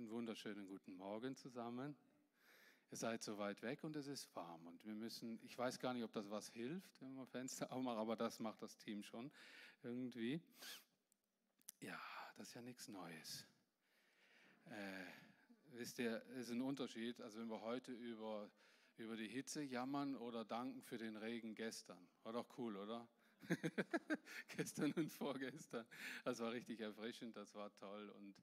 Einen wunderschönen guten Morgen zusammen. Ihr seid so weit weg und es ist warm und wir müssen, ich weiß gar nicht, ob das was hilft, wenn man Fenster aufmacht, aber das macht das Team schon irgendwie. Ja, das ist ja nichts Neues. Äh, wisst ihr, es ist ein Unterschied, also wenn wir heute über, über die Hitze jammern oder danken für den Regen gestern. War doch cool, oder? gestern und vorgestern. Das war richtig erfrischend, das war toll. Und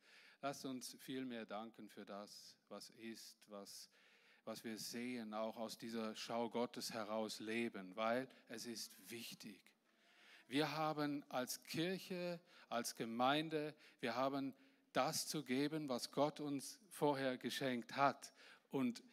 lasst uns viel mehr danken für das, was ist, was was wir sehen, auch aus dieser Schau Gottes heraus leben, weil es ist wichtig. Wir haben als Kirche, als Gemeinde, wir haben das zu geben, was Gott uns vorher geschenkt hat. Und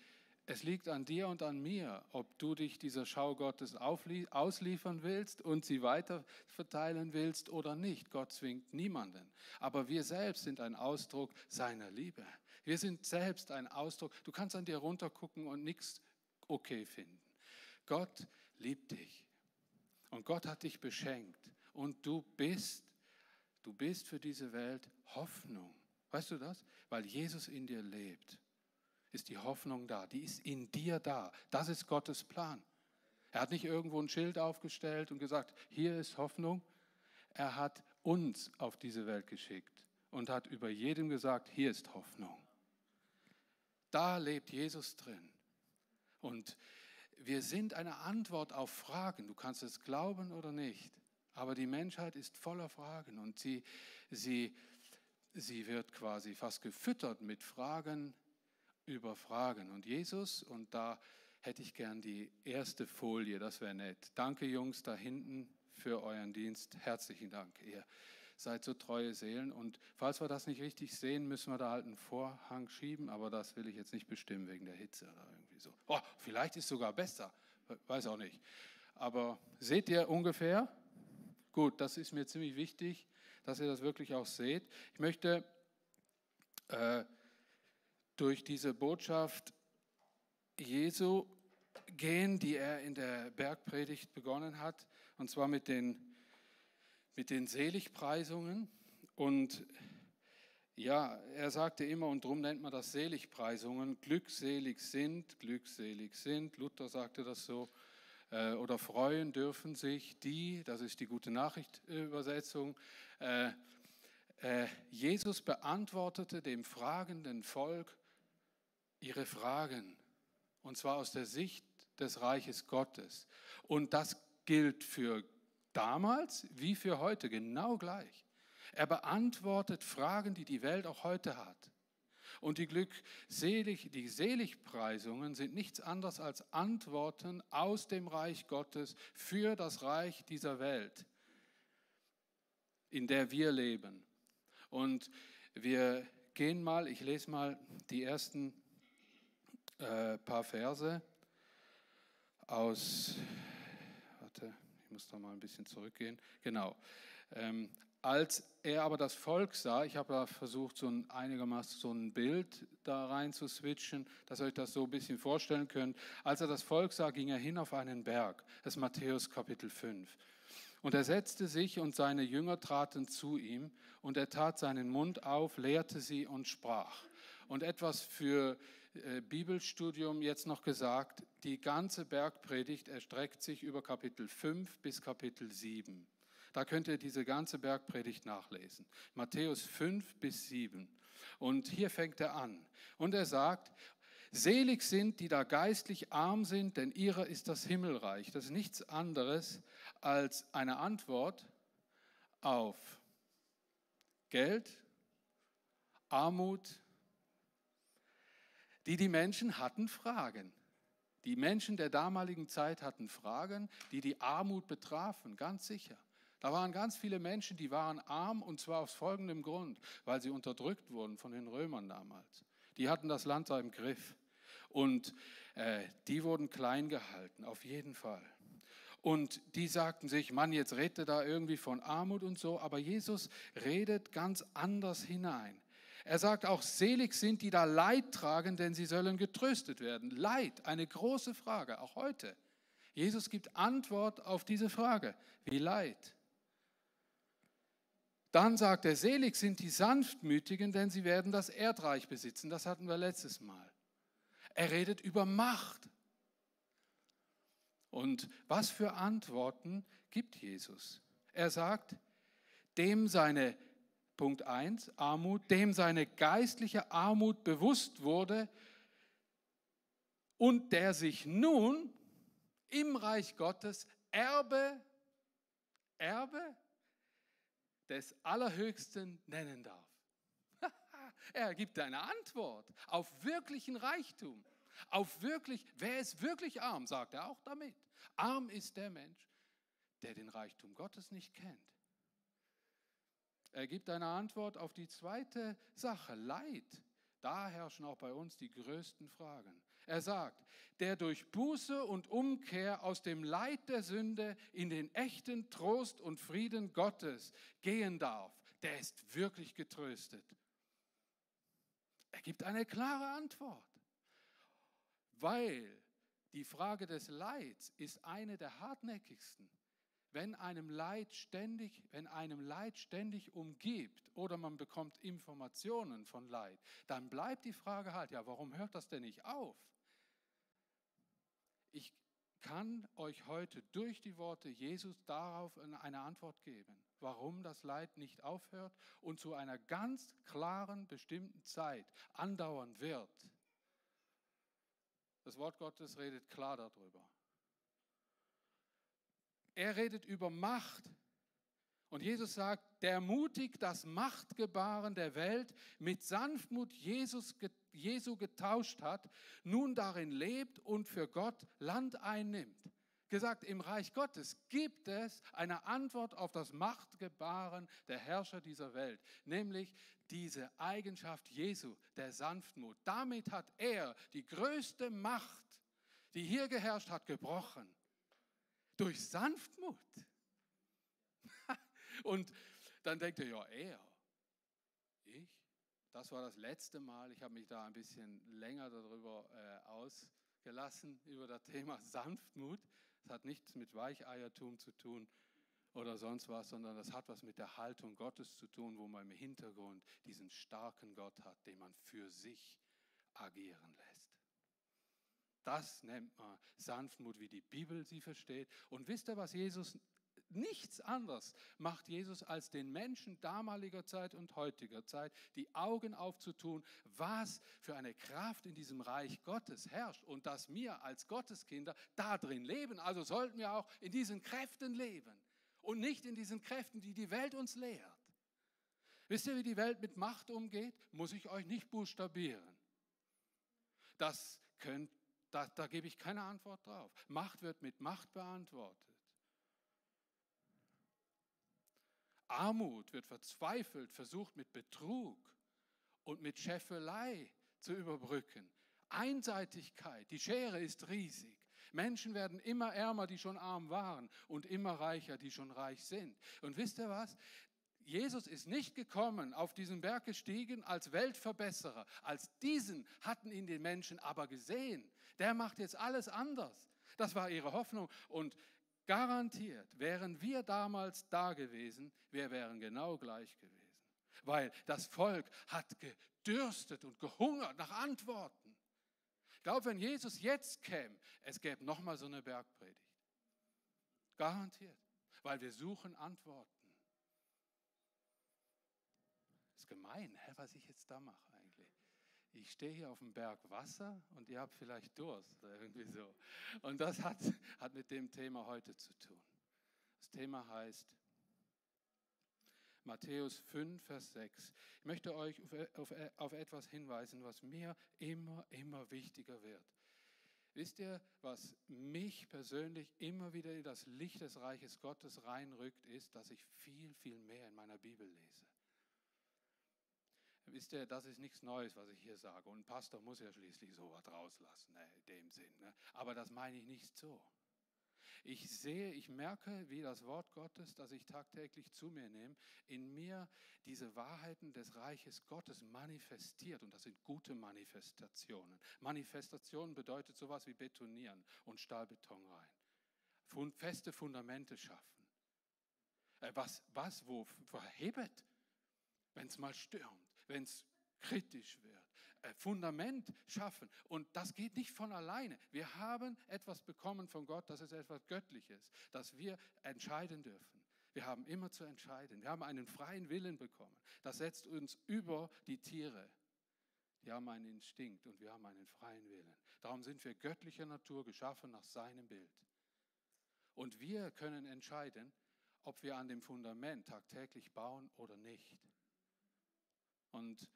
es liegt an dir und an mir, ob du dich dieser Schau Gottes ausliefern willst und sie weiter verteilen willst oder nicht. Gott zwingt niemanden. Aber wir selbst sind ein Ausdruck seiner Liebe. Wir sind selbst ein Ausdruck. Du kannst an dir runtergucken und nichts okay finden. Gott liebt dich. Und Gott hat dich beschenkt. Und du bist, du bist für diese Welt Hoffnung. Weißt du das? Weil Jesus in dir lebt ist die Hoffnung da. Die ist in dir da. Das ist Gottes Plan. Er hat nicht irgendwo ein Schild aufgestellt und gesagt, hier ist Hoffnung. Er hat uns auf diese Welt geschickt und hat über jedem gesagt, hier ist Hoffnung. Da lebt Jesus drin. Und wir sind eine Antwort auf Fragen. Du kannst es glauben oder nicht. Aber die Menschheit ist voller Fragen und sie, sie, sie wird quasi fast gefüttert mit Fragen, über Fragen. Und Jesus, und da hätte ich gern die erste Folie, das wäre nett. Danke Jungs da hinten für euren Dienst. Herzlichen Dank. Ihr seid so treue Seelen. Und falls wir das nicht richtig sehen, müssen wir da halt einen Vorhang schieben, aber das will ich jetzt nicht bestimmen wegen der Hitze oder irgendwie so. Oh, vielleicht ist sogar besser, weiß auch nicht. Aber seht ihr ungefähr? Gut, das ist mir ziemlich wichtig, dass ihr das wirklich auch seht. Ich möchte äh, durch diese Botschaft Jesu gehen, die er in der Bergpredigt begonnen hat, und zwar mit den, mit den Seligpreisungen. Und ja, er sagte immer, und darum nennt man das Seligpreisungen, glückselig sind, glückselig sind, Luther sagte das so, äh, oder freuen dürfen sich die, das ist die gute Nachricht-Übersetzung, äh, äh, Jesus beantwortete dem fragenden Volk ihre Fragen, und zwar aus der Sicht des Reiches Gottes. Und das gilt für damals wie für heute genau gleich. Er beantwortet Fragen, die die Welt auch heute hat. Und die Glückselig, die Seligpreisungen sind nichts anderes als Antworten aus dem Reich Gottes für das Reich dieser Welt, in der wir leben. Und wir gehen mal, ich lese mal die ersten äh, paar Verse aus, warte, ich muss da mal ein bisschen zurückgehen. Genau. Ähm, als er aber das Volk sah, ich habe da versucht, so ein, einigermaßen so ein Bild da rein zu switchen, dass ihr euch das so ein bisschen vorstellen könnt. Als er das Volk sah, ging er hin auf einen Berg. Das ist Matthäus Kapitel 5. Und er setzte sich und seine Jünger traten zu ihm und er tat seinen Mund auf, lehrte sie und sprach. Und etwas für Bibelstudium jetzt noch gesagt, die ganze Bergpredigt erstreckt sich über Kapitel 5 bis Kapitel 7. Da könnt ihr diese ganze Bergpredigt nachlesen. Matthäus 5 bis 7. Und hier fängt er an. Und er sagt, Selig sind, die da geistlich arm sind, denn ihrer ist das Himmelreich. Das ist nichts anderes als eine Antwort auf Geld, Armut, die die Menschen hatten Fragen. Die Menschen der damaligen Zeit hatten Fragen, die die Armut betrafen, ganz sicher. Da waren ganz viele Menschen, die waren arm und zwar aus folgendem Grund, weil sie unterdrückt wurden von den Römern damals. Die hatten das Land da im Griff und äh, die wurden klein gehalten, auf jeden Fall. Und die sagten sich, Mann, jetzt redet da irgendwie von Armut und so, aber Jesus redet ganz anders hinein. Er sagt auch, selig sind die da Leid tragen, denn sie sollen getröstet werden. Leid, eine große Frage, auch heute. Jesus gibt Antwort auf diese Frage. Wie Leid? Dann sagt er, selig sind die Sanftmütigen, denn sie werden das Erdreich besitzen. Das hatten wir letztes Mal. Er redet über Macht. Und was für Antworten gibt Jesus? Er sagt, dem seine, Punkt 1, Armut, dem seine geistliche Armut bewusst wurde und der sich nun im Reich Gottes Erbe, Erbe des Allerhöchsten nennen darf. er gibt eine Antwort auf wirklichen Reichtum, auf wirklich, wer ist wirklich arm, sagt er auch damit. Arm ist der Mensch, der den Reichtum Gottes nicht kennt. Er gibt eine Antwort auf die zweite Sache, Leid. Da herrschen auch bei uns die größten Fragen. Er sagt, der durch Buße und Umkehr aus dem Leid der Sünde in den echten Trost und Frieden Gottes gehen darf, der ist wirklich getröstet. Er gibt eine klare Antwort, weil die Frage des Leids ist eine der hartnäckigsten. Wenn einem Leid ständig, wenn einem Leid ständig umgibt oder man bekommt Informationen von Leid, dann bleibt die Frage halt, ja, warum hört das denn nicht auf? Ich kann euch heute durch die Worte Jesus darauf eine Antwort geben, warum das Leid nicht aufhört und zu einer ganz klaren, bestimmten Zeit andauern wird. Das Wort Gottes redet klar darüber. Er redet über Macht. Und Jesus sagt, der mutig das Machtgebaren der Welt mit Sanftmut Jesus Jesu getauscht hat, nun darin lebt und für Gott Land einnimmt. Gesagt, im Reich Gottes gibt es eine Antwort auf das Machtgebaren der Herrscher dieser Welt, nämlich diese Eigenschaft Jesu, der Sanftmut. Damit hat er die größte Macht, die hier geherrscht hat, gebrochen. Durch Sanftmut. Und dann denkt er, ja, er, das war das letzte Mal. Ich habe mich da ein bisschen länger darüber äh, ausgelassen, über das Thema Sanftmut. Es hat nichts mit Weicheiertum zu tun oder sonst was, sondern das hat was mit der Haltung Gottes zu tun, wo man im Hintergrund diesen starken Gott hat, den man für sich agieren lässt. Das nennt man Sanftmut, wie die Bibel sie versteht. Und wisst ihr, was Jesus nichts anderes macht Jesus als den Menschen damaliger Zeit und heutiger Zeit die Augen aufzutun, was für eine Kraft in diesem Reich Gottes herrscht und dass wir als Gotteskinder da drin leben. Also sollten wir auch in diesen Kräften leben und nicht in diesen Kräften, die die Welt uns lehrt. Wisst ihr, wie die Welt mit Macht umgeht? Muss ich euch nicht buchstabieren. Das könnt, da, da gebe ich keine Antwort drauf. Macht wird mit Macht beantwortet. Armut wird verzweifelt versucht mit Betrug und mit Scheffelei zu überbrücken. Einseitigkeit, die Schere ist riesig. Menschen werden immer ärmer, die schon arm waren, und immer reicher, die schon reich sind. Und wisst ihr was? Jesus ist nicht gekommen, auf diesen Berg gestiegen als Weltverbesserer. Als diesen hatten ihn die Menschen aber gesehen. Der macht jetzt alles anders. Das war ihre Hoffnung. Und Garantiert, wären wir damals da gewesen, wir wären genau gleich gewesen. Weil das Volk hat gedürstet und gehungert nach Antworten. Ich glaube, wenn Jesus jetzt käme, es gäbe nochmal so eine Bergpredigt. Garantiert. Weil wir suchen Antworten. ist gemein, was ich jetzt da mache ich stehe hier auf dem Berg Wasser und ihr habt vielleicht Durst oder irgendwie so. Und das hat, hat mit dem Thema heute zu tun. Das Thema heißt Matthäus 5, Vers 6. Ich möchte euch auf, auf, auf etwas hinweisen, was mir immer, immer wichtiger wird. Wisst ihr, was mich persönlich immer wieder in das Licht des Reiches Gottes reinrückt, ist, dass ich viel, viel mehr in meiner Bibel lese. Wisst ihr, das ist nichts Neues, was ich hier sage. Und ein Pastor muss ja schließlich sowas rauslassen, ne, in dem Sinn. Ne? Aber das meine ich nicht so. Ich sehe, ich merke, wie das Wort Gottes, das ich tagtäglich zu mir nehme, in mir diese Wahrheiten des Reiches Gottes manifestiert. Und das sind gute Manifestationen. Manifestation bedeutet sowas wie betonieren und Stahlbeton rein. Feste Fundamente schaffen. Äh, was, was, wo verhebt, wenn es mal stürmt, wenn es kritisch wird. Äh, Fundament schaffen. Und das geht nicht von alleine. Wir haben etwas bekommen von Gott, das ist etwas Göttliches, das wir entscheiden dürfen. Wir haben immer zu entscheiden. Wir haben einen freien Willen bekommen. Das setzt uns über die Tiere. Die haben einen Instinkt und wir haben einen freien Willen. Darum sind wir göttlicher Natur geschaffen nach seinem Bild. Und wir können entscheiden, ob wir an dem Fundament tagtäglich bauen oder nicht. Und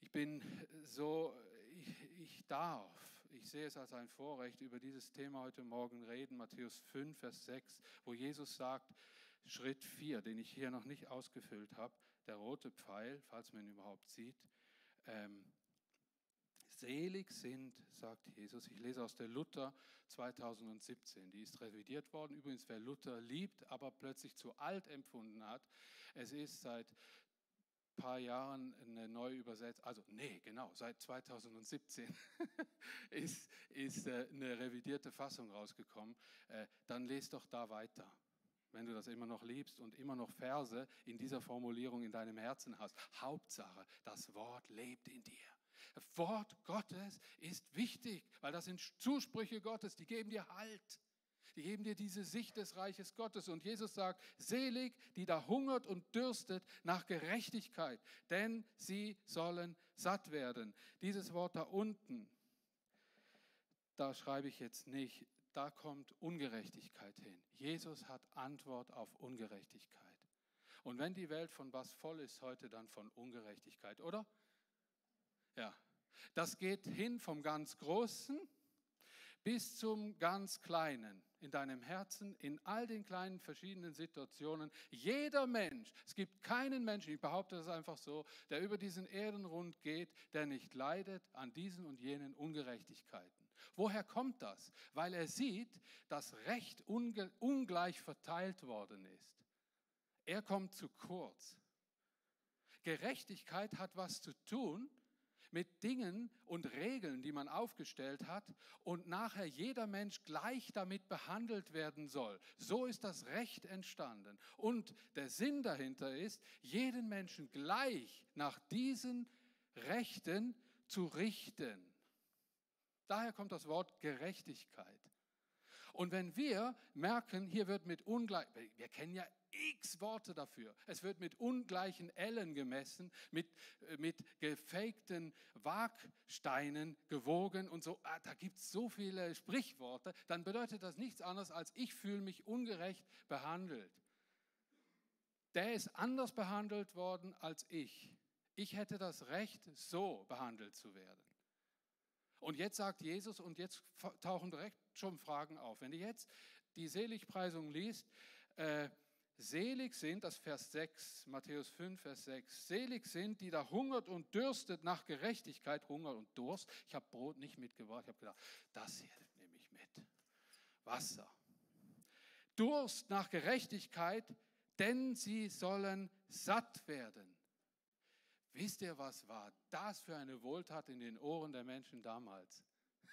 ich bin so, ich, ich, darf, ich sehe es als ein Vorrecht, über dieses Thema heute Morgen reden, Matthäus 5, Vers 6, wo Jesus sagt, Schritt 4, den ich hier noch nicht ausgefüllt habe, der rote Pfeil, falls man ihn überhaupt sieht, ähm, Selig sind, sagt Jesus. Ich lese aus der Luther 2017. Die ist revidiert worden. Übrigens, wer Luther liebt, aber plötzlich zu alt empfunden hat. Es ist seit paar Jahren eine neue Übersetzung, also nee, genau, seit 2017 ist, ist äh, eine revidierte Fassung rausgekommen. Äh, dann lest doch da weiter wenn du das immer noch liebst und immer noch Verse in dieser Formulierung in deinem Herzen hast. Hauptsache, das Wort lebt in dir. Das Wort Gottes ist wichtig, weil das sind Zusprüche Gottes, die geben dir Halt. Die geben dir diese Sicht des Reiches Gottes. Und Jesus sagt, selig, die da hungert und dürstet nach Gerechtigkeit, denn sie sollen satt werden. Dieses Wort da unten, da schreibe ich jetzt nicht, da kommt Ungerechtigkeit hin. Jesus hat Antwort auf Ungerechtigkeit. Und wenn die Welt von was voll ist heute, dann von Ungerechtigkeit, oder? Ja. Das geht hin vom ganz Großen bis zum ganz Kleinen in deinem Herzen, in all den kleinen verschiedenen Situationen. Jeder Mensch, es gibt keinen Menschen, ich behaupte das einfach so, der über diesen Erdenrund geht, der nicht leidet an diesen und jenen Ungerechtigkeiten. Woher kommt das? Weil er sieht, dass Recht ungleich verteilt worden ist. Er kommt zu kurz. Gerechtigkeit hat was zu tun mit Dingen und Regeln, die man aufgestellt hat und nachher jeder Mensch gleich damit behandelt werden soll. So ist das Recht entstanden. Und der Sinn dahinter ist, jeden Menschen gleich nach diesen Rechten zu richten. Daher kommt das Wort Gerechtigkeit. Und wenn wir merken, hier wird mit ungleich, wir kennen ja x Worte dafür. Es wird mit ungleichen Ellen gemessen, mit, äh, mit gefakten Waagsteinen gewogen und so. Ah, da gibt es so viele Sprichworte. Dann bedeutet das nichts anderes als, ich fühle mich ungerecht behandelt. Der ist anders behandelt worden als ich. Ich hätte das Recht, so behandelt zu werden. Und jetzt sagt Jesus, und jetzt tauchen direkt schon Fragen auf. Wenn du jetzt die Seligpreisung liest, äh, Selig sind, das Vers 6, Matthäus 5, Vers 6, selig sind, die da hungert und dürstet nach Gerechtigkeit, Hunger und Durst. Ich habe Brot nicht mitgebracht, ich habe gedacht, das hier nehme ich mit. Wasser. Durst nach Gerechtigkeit, denn sie sollen satt werden. Wisst ihr, was war das für eine Wohltat in den Ohren der Menschen damals?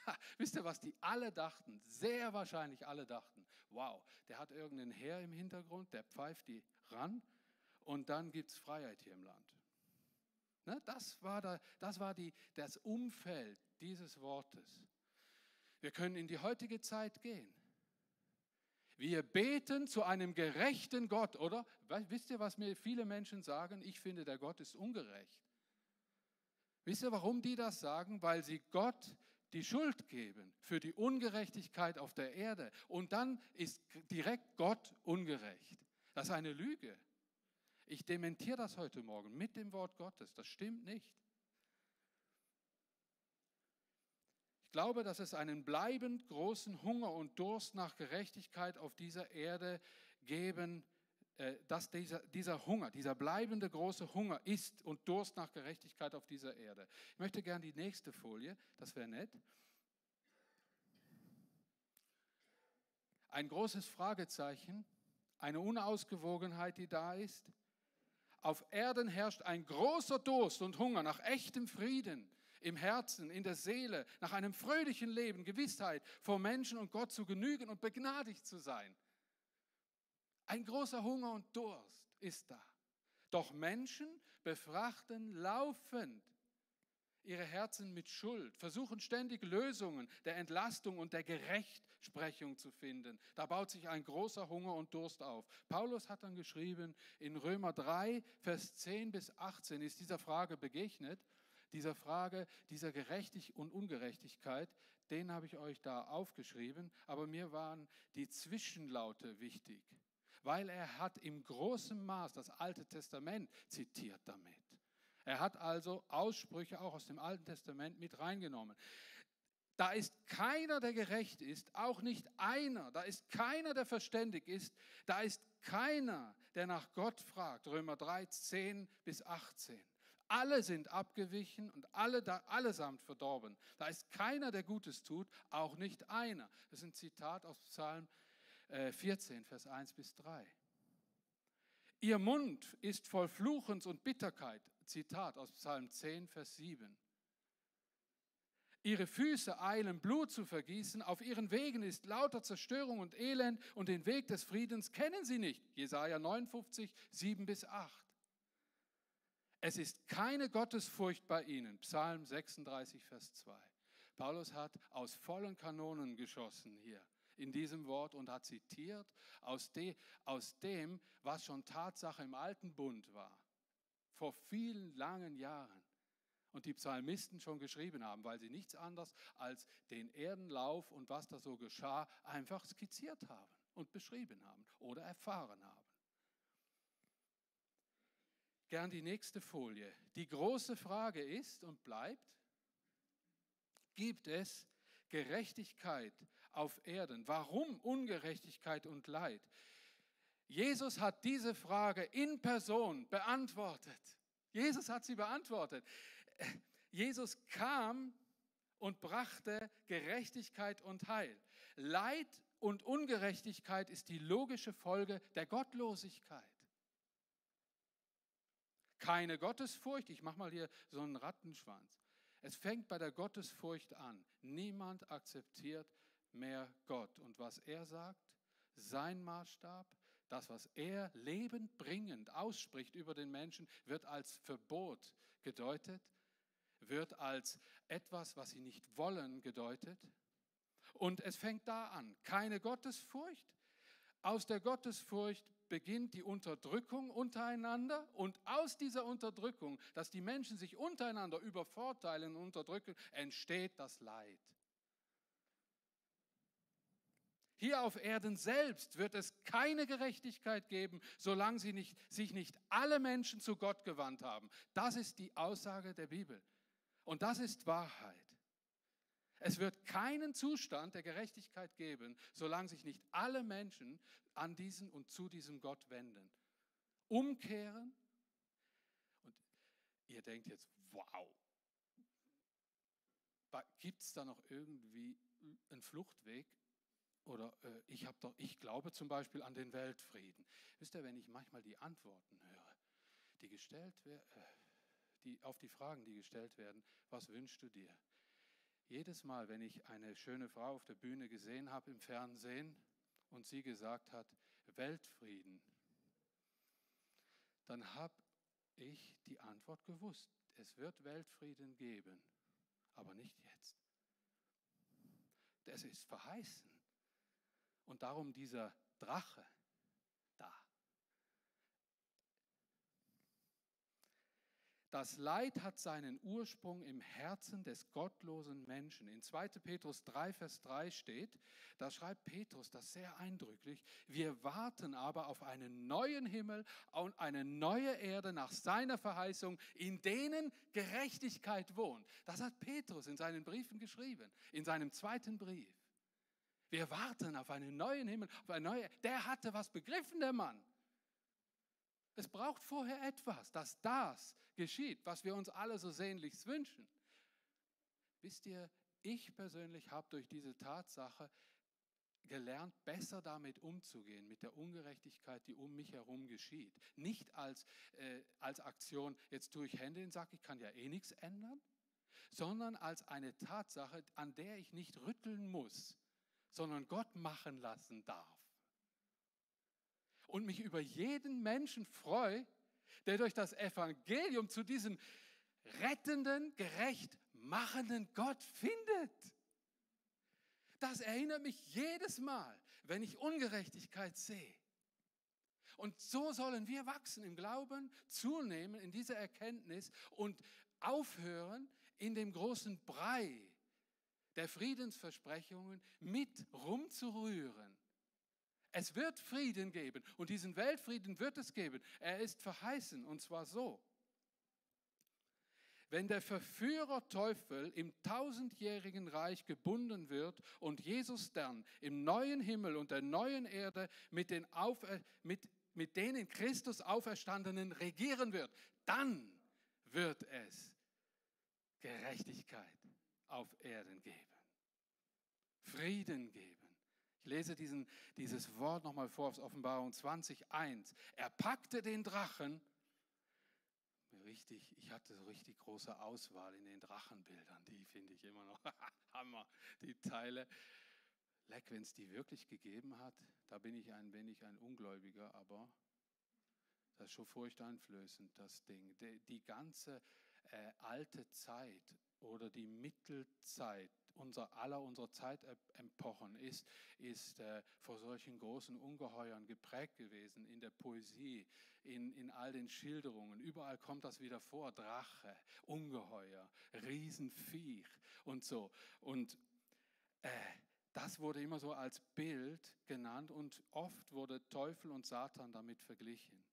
Ha, wisst ihr, was die alle dachten? Sehr wahrscheinlich alle dachten wow, der hat irgendeinen Herr im Hintergrund, der pfeift die ran und dann gibt es Freiheit hier im Land. Ne, das war, da, das, war die, das Umfeld dieses Wortes. Wir können in die heutige Zeit gehen. Wir beten zu einem gerechten Gott, oder? Wisst ihr, was mir viele Menschen sagen? Ich finde, der Gott ist ungerecht. Wisst ihr, warum die das sagen? Weil sie Gott die Schuld geben für die Ungerechtigkeit auf der Erde. Und dann ist direkt Gott ungerecht. Das ist eine Lüge. Ich dementiere das heute Morgen mit dem Wort Gottes. Das stimmt nicht. Ich glaube, dass es einen bleibend großen Hunger und Durst nach Gerechtigkeit auf dieser Erde geben äh, dass dieser, dieser Hunger, dieser bleibende große Hunger ist und Durst nach Gerechtigkeit auf dieser Erde. Ich möchte gerne die nächste Folie, das wäre nett. Ein großes Fragezeichen, eine Unausgewogenheit, die da ist. Auf Erden herrscht ein großer Durst und Hunger nach echtem Frieden im Herzen, in der Seele, nach einem fröhlichen Leben, Gewissheit, vor Menschen und Gott zu genügen und begnadigt zu sein. Ein großer Hunger und Durst ist da. Doch Menschen befrachten laufend ihre Herzen mit Schuld, versuchen ständig Lösungen der Entlastung und der Gerechtsprechung zu finden. Da baut sich ein großer Hunger und Durst auf. Paulus hat dann geschrieben, in Römer 3, Vers 10 bis 18 ist dieser Frage begegnet, dieser Frage dieser Gerechtigkeit und Ungerechtigkeit, den habe ich euch da aufgeschrieben, aber mir waren die Zwischenlaute wichtig, weil er hat im großen Maß das Alte Testament zitiert damit. Er hat also Aussprüche auch aus dem Alten Testament mit reingenommen. Da ist keiner, der gerecht ist, auch nicht einer. Da ist keiner, der verständig ist. Da ist keiner, der nach Gott fragt. Römer 3, 10 bis 18. Alle sind abgewichen und alle da, allesamt verdorben. Da ist keiner, der Gutes tut, auch nicht einer. Das ist ein Zitat aus Psalm 14, äh, Vers 1 bis 3. Ihr Mund ist voll Fluchens und Bitterkeit. Zitat aus Psalm 10, Vers 7. Ihre Füße eilen Blut zu vergießen, auf ihren Wegen ist lauter Zerstörung und Elend und den Weg des Friedens kennen sie nicht. Jesaja 59, 7 bis 8. Es ist keine Gottesfurcht bei ihnen. Psalm 36, Vers 2. Paulus hat aus vollen Kanonen geschossen hier in diesem Wort und hat zitiert aus, de, aus dem, was schon Tatsache im alten Bund war vor vielen langen Jahren und die Psalmisten schon geschrieben haben, weil sie nichts anderes als den Erdenlauf und was da so geschah einfach skizziert haben und beschrieben haben oder erfahren haben. Gern die nächste Folie. Die große Frage ist und bleibt, gibt es Gerechtigkeit auf Erden? Warum Ungerechtigkeit und Leid? Jesus hat diese Frage in Person beantwortet. Jesus hat sie beantwortet. Jesus kam und brachte Gerechtigkeit und Heil. Leid und Ungerechtigkeit ist die logische Folge der Gottlosigkeit. Keine Gottesfurcht, ich mache mal hier so einen Rattenschwanz. Es fängt bei der Gottesfurcht an. Niemand akzeptiert mehr Gott. Und was er sagt, sein Maßstab, das, was er lebenbringend ausspricht über den Menschen, wird als Verbot gedeutet, wird als etwas, was sie nicht wollen, gedeutet. Und es fängt da an. Keine Gottesfurcht. Aus der Gottesfurcht beginnt die Unterdrückung untereinander und aus dieser Unterdrückung, dass die Menschen sich untereinander übervorteilen und unterdrücken, entsteht das Leid. Hier auf Erden selbst wird es keine Gerechtigkeit geben, solange sie nicht, sich nicht alle Menschen zu Gott gewandt haben. Das ist die Aussage der Bibel. Und das ist Wahrheit. Es wird keinen Zustand der Gerechtigkeit geben, solange sich nicht alle Menschen an diesen und zu diesem Gott wenden. Umkehren. Und ihr denkt jetzt, wow, gibt es da noch irgendwie einen Fluchtweg? Oder äh, ich, doch, ich glaube zum Beispiel an den Weltfrieden. Wisst ihr, wenn ich manchmal die Antworten höre, die gestellt werden, äh, die, auf die Fragen, die gestellt werden, was wünschst du dir? Jedes Mal, wenn ich eine schöne Frau auf der Bühne gesehen habe im Fernsehen und sie gesagt hat, Weltfrieden, dann habe ich die Antwort gewusst. Es wird Weltfrieden geben, aber nicht jetzt. Das ist verheißen. Und darum dieser Drache da. Das Leid hat seinen Ursprung im Herzen des gottlosen Menschen. In 2. Petrus 3, Vers 3 steht, da schreibt Petrus das sehr eindrücklich, wir warten aber auf einen neuen Himmel und eine neue Erde nach seiner Verheißung, in denen Gerechtigkeit wohnt. Das hat Petrus in seinen Briefen geschrieben, in seinem zweiten Brief. Wir warten auf einen neuen Himmel, auf eine neue. Der hatte was begriffen, der Mann. Es braucht vorher etwas, dass das geschieht, was wir uns alle so sehnlichst wünschen. Wisst ihr, ich persönlich habe durch diese Tatsache gelernt, besser damit umzugehen, mit der Ungerechtigkeit, die um mich herum geschieht. Nicht als, äh, als Aktion, jetzt tue ich Hände in den Sack, ich kann ja eh nichts ändern, sondern als eine Tatsache, an der ich nicht rütteln muss, sondern Gott machen lassen darf. und mich über jeden Menschen freue, der durch das Evangelium zu diesem rettenden, gerecht machenden Gott findet. Das erinnert mich jedes Mal, wenn ich Ungerechtigkeit sehe. Und so sollen wir wachsen im Glauben, zunehmen in dieser Erkenntnis und aufhören, in dem großen Brei der Friedensversprechungen mit rumzurühren. Es wird Frieden geben und diesen Weltfrieden wird es geben. Er ist verheißen und zwar so. Wenn der Verführer Teufel im tausendjährigen Reich gebunden wird und Jesus dann im neuen Himmel und der neuen Erde mit den, Aufer mit, mit den in Christus Auferstandenen regieren wird, dann wird es Gerechtigkeit auf Erden geben. Frieden geben. Ich lese diesen, dieses Wort nochmal vor aus Offenbarung 20.1. Er packte den Drachen. Richtig, ich hatte so richtig große Auswahl in den Drachenbildern. Die finde ich immer noch Hammer, die Teile. Leck, wenn es die wirklich gegeben hat, da bin ich ein wenig ein Ungläubiger, aber das ist schon furchteinflößend, das Ding. Die, die ganze äh, alte Zeit oder die Mittelzeit unser aller unserer Zeitepochen ist, ist äh, vor solchen großen Ungeheuern geprägt gewesen in der Poesie, in, in all den Schilderungen. Überall kommt das wieder vor. Drache, Ungeheuer, Riesenviech und so. Und äh, das wurde immer so als Bild genannt und oft wurde Teufel und Satan damit verglichen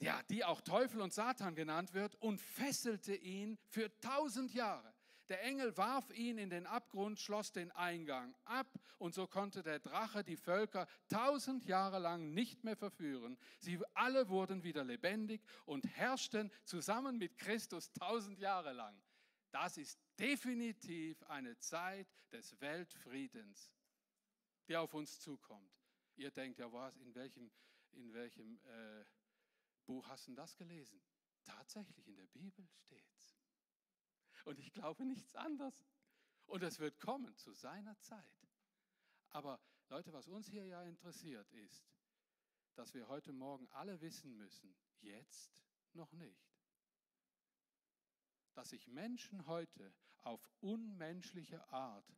ja, die auch Teufel und Satan genannt wird, und fesselte ihn für tausend Jahre. Der Engel warf ihn in den Abgrund, schloss den Eingang ab und so konnte der Drache die Völker tausend Jahre lang nicht mehr verführen. Sie alle wurden wieder lebendig und herrschten zusammen mit Christus tausend Jahre lang. Das ist definitiv eine Zeit des Weltfriedens, die auf uns zukommt. Ihr denkt ja, was, in welchem, in welchem äh, Buch hast du das gelesen? Tatsächlich in der Bibel steht's. Und ich glaube nichts anderes. Und es wird kommen zu seiner Zeit. Aber Leute, was uns hier ja interessiert ist, dass wir heute Morgen alle wissen müssen, jetzt noch nicht. Dass sich Menschen heute auf unmenschliche Art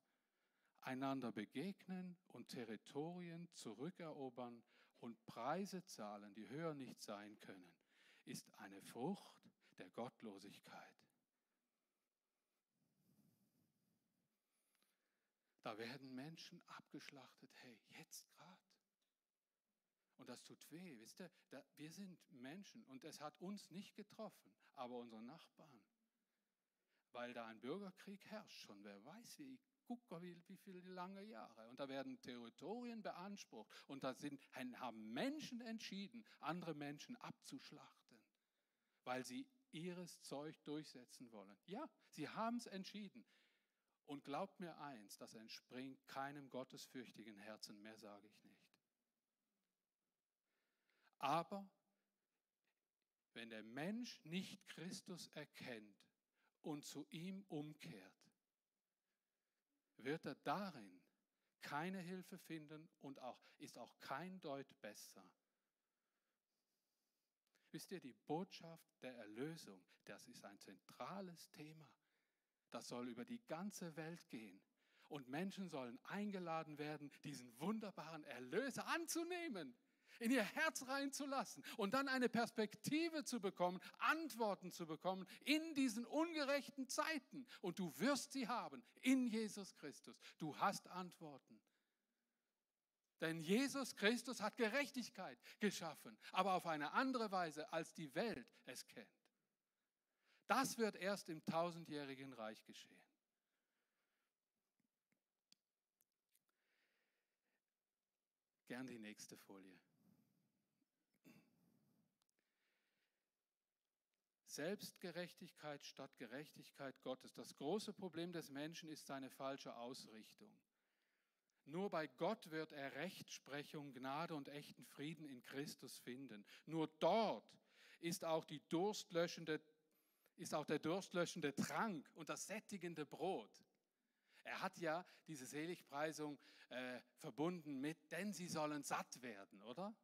einander begegnen und Territorien zurückerobern und Preise zahlen, die höher nicht sein können, ist eine Frucht der Gottlosigkeit. Da werden Menschen abgeschlachtet, hey, jetzt gerade. Und das tut weh, wisst ihr? Wir sind Menschen und es hat uns nicht getroffen, aber unsere Nachbarn. Weil da ein Bürgerkrieg herrscht, schon wer weiß, wie guck wie, wie viele lange Jahre. Und da werden Territorien beansprucht. Und da sind, haben Menschen entschieden, andere Menschen abzuschlachten, weil sie ihres Zeug durchsetzen wollen. Ja, sie haben es entschieden. Und glaubt mir eins, das entspringt keinem gottesfürchtigen Herzen mehr, sage ich nicht. Aber wenn der Mensch nicht Christus erkennt und zu ihm umkehrt, wird er darin keine Hilfe finden und auch, ist auch kein Deut besser. Wisst ihr, die Botschaft der Erlösung, das ist ein zentrales Thema. Das soll über die ganze Welt gehen. Und Menschen sollen eingeladen werden, diesen wunderbaren Erlöser anzunehmen in ihr Herz reinzulassen und dann eine Perspektive zu bekommen, Antworten zu bekommen in diesen ungerechten Zeiten. Und du wirst sie haben in Jesus Christus. Du hast Antworten. Denn Jesus Christus hat Gerechtigkeit geschaffen, aber auf eine andere Weise, als die Welt es kennt. Das wird erst im tausendjährigen Reich geschehen. Gern die nächste Folie. Selbstgerechtigkeit statt Gerechtigkeit Gottes. Das große Problem des Menschen ist seine falsche Ausrichtung. Nur bei Gott wird er Rechtsprechung, Gnade und echten Frieden in Christus finden. Nur dort ist auch, die durstlöschende, ist auch der durstlöschende Trank und das sättigende Brot. Er hat ja diese Seligpreisung äh, verbunden mit, denn sie sollen satt werden, oder?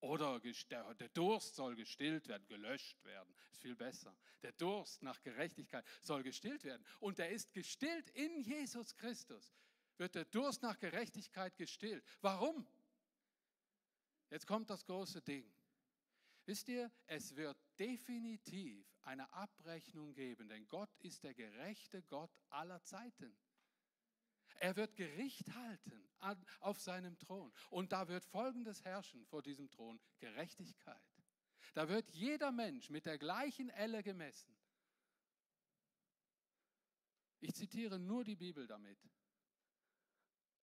Oder der Durst soll gestillt werden, gelöscht werden, ist viel besser. Der Durst nach Gerechtigkeit soll gestillt werden. Und der ist gestillt in Jesus Christus. Wird der Durst nach Gerechtigkeit gestillt. Warum? Jetzt kommt das große Ding. Wisst ihr, es wird definitiv eine Abrechnung geben, denn Gott ist der gerechte Gott aller Zeiten. Er wird Gericht halten auf seinem Thron. Und da wird Folgendes herrschen vor diesem Thron, Gerechtigkeit. Da wird jeder Mensch mit der gleichen Elle gemessen. Ich zitiere nur die Bibel damit.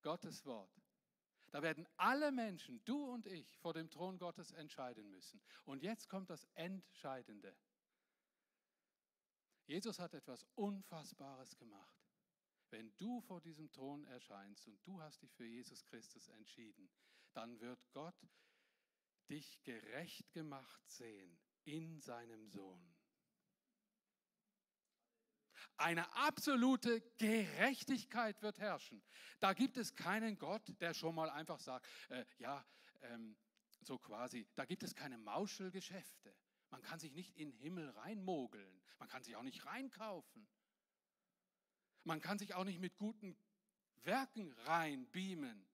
Gottes Wort. Da werden alle Menschen, du und ich, vor dem Thron Gottes entscheiden müssen. Und jetzt kommt das Entscheidende. Jesus hat etwas Unfassbares gemacht. Wenn du vor diesem Thron erscheinst und du hast dich für Jesus Christus entschieden, dann wird Gott dich gerecht gemacht sehen in seinem Sohn. Eine absolute Gerechtigkeit wird herrschen. Da gibt es keinen Gott, der schon mal einfach sagt, äh, ja, ähm, so quasi, da gibt es keine Mauschelgeschäfte. Man kann sich nicht in den Himmel reinmogeln. Man kann sich auch nicht reinkaufen. Man kann sich auch nicht mit guten Werken reinbeamen.